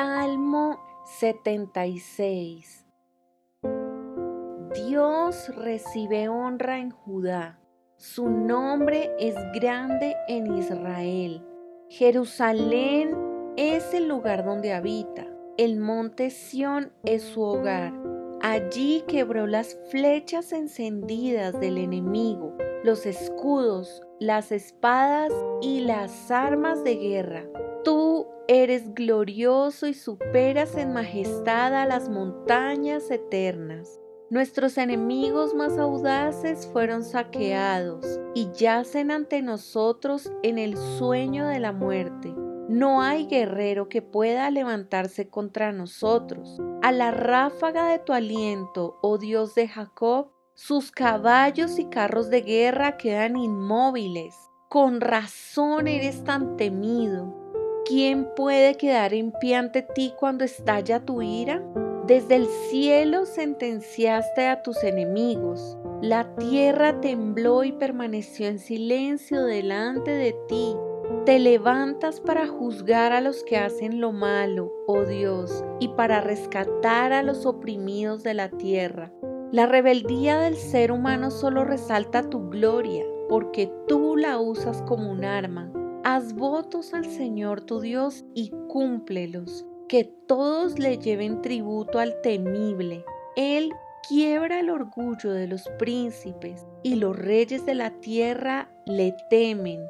Salmo 76 Dios recibe honra en Judá. Su nombre es grande en Israel. Jerusalén es el lugar donde habita. El monte Sión es su hogar. Allí quebró las flechas encendidas del enemigo, los escudos, las espadas y las armas de guerra. Tú eres glorioso y superas en majestad a las montañas eternas. Nuestros enemigos más audaces fueron saqueados y yacen ante nosotros en el sueño de la muerte. No hay guerrero que pueda levantarse contra nosotros. A la ráfaga de tu aliento, oh Dios de Jacob, sus caballos y carros de guerra quedan inmóviles. Con razón eres tan temido. ¿Quién puede quedar en pie ante ti cuando estalla tu ira? Desde el cielo sentenciaste a tus enemigos. La tierra tembló y permaneció en silencio delante de ti. Te levantas para juzgar a los que hacen lo malo, oh Dios, y para rescatar a los oprimidos de la tierra. La rebeldía del ser humano solo resalta tu gloria, porque tú la usas como un arma. Haz votos al Señor tu Dios y cúmplelos que todos le lleven tributo al temible. Él quiebra el orgullo de los príncipes y los reyes de la tierra le temen.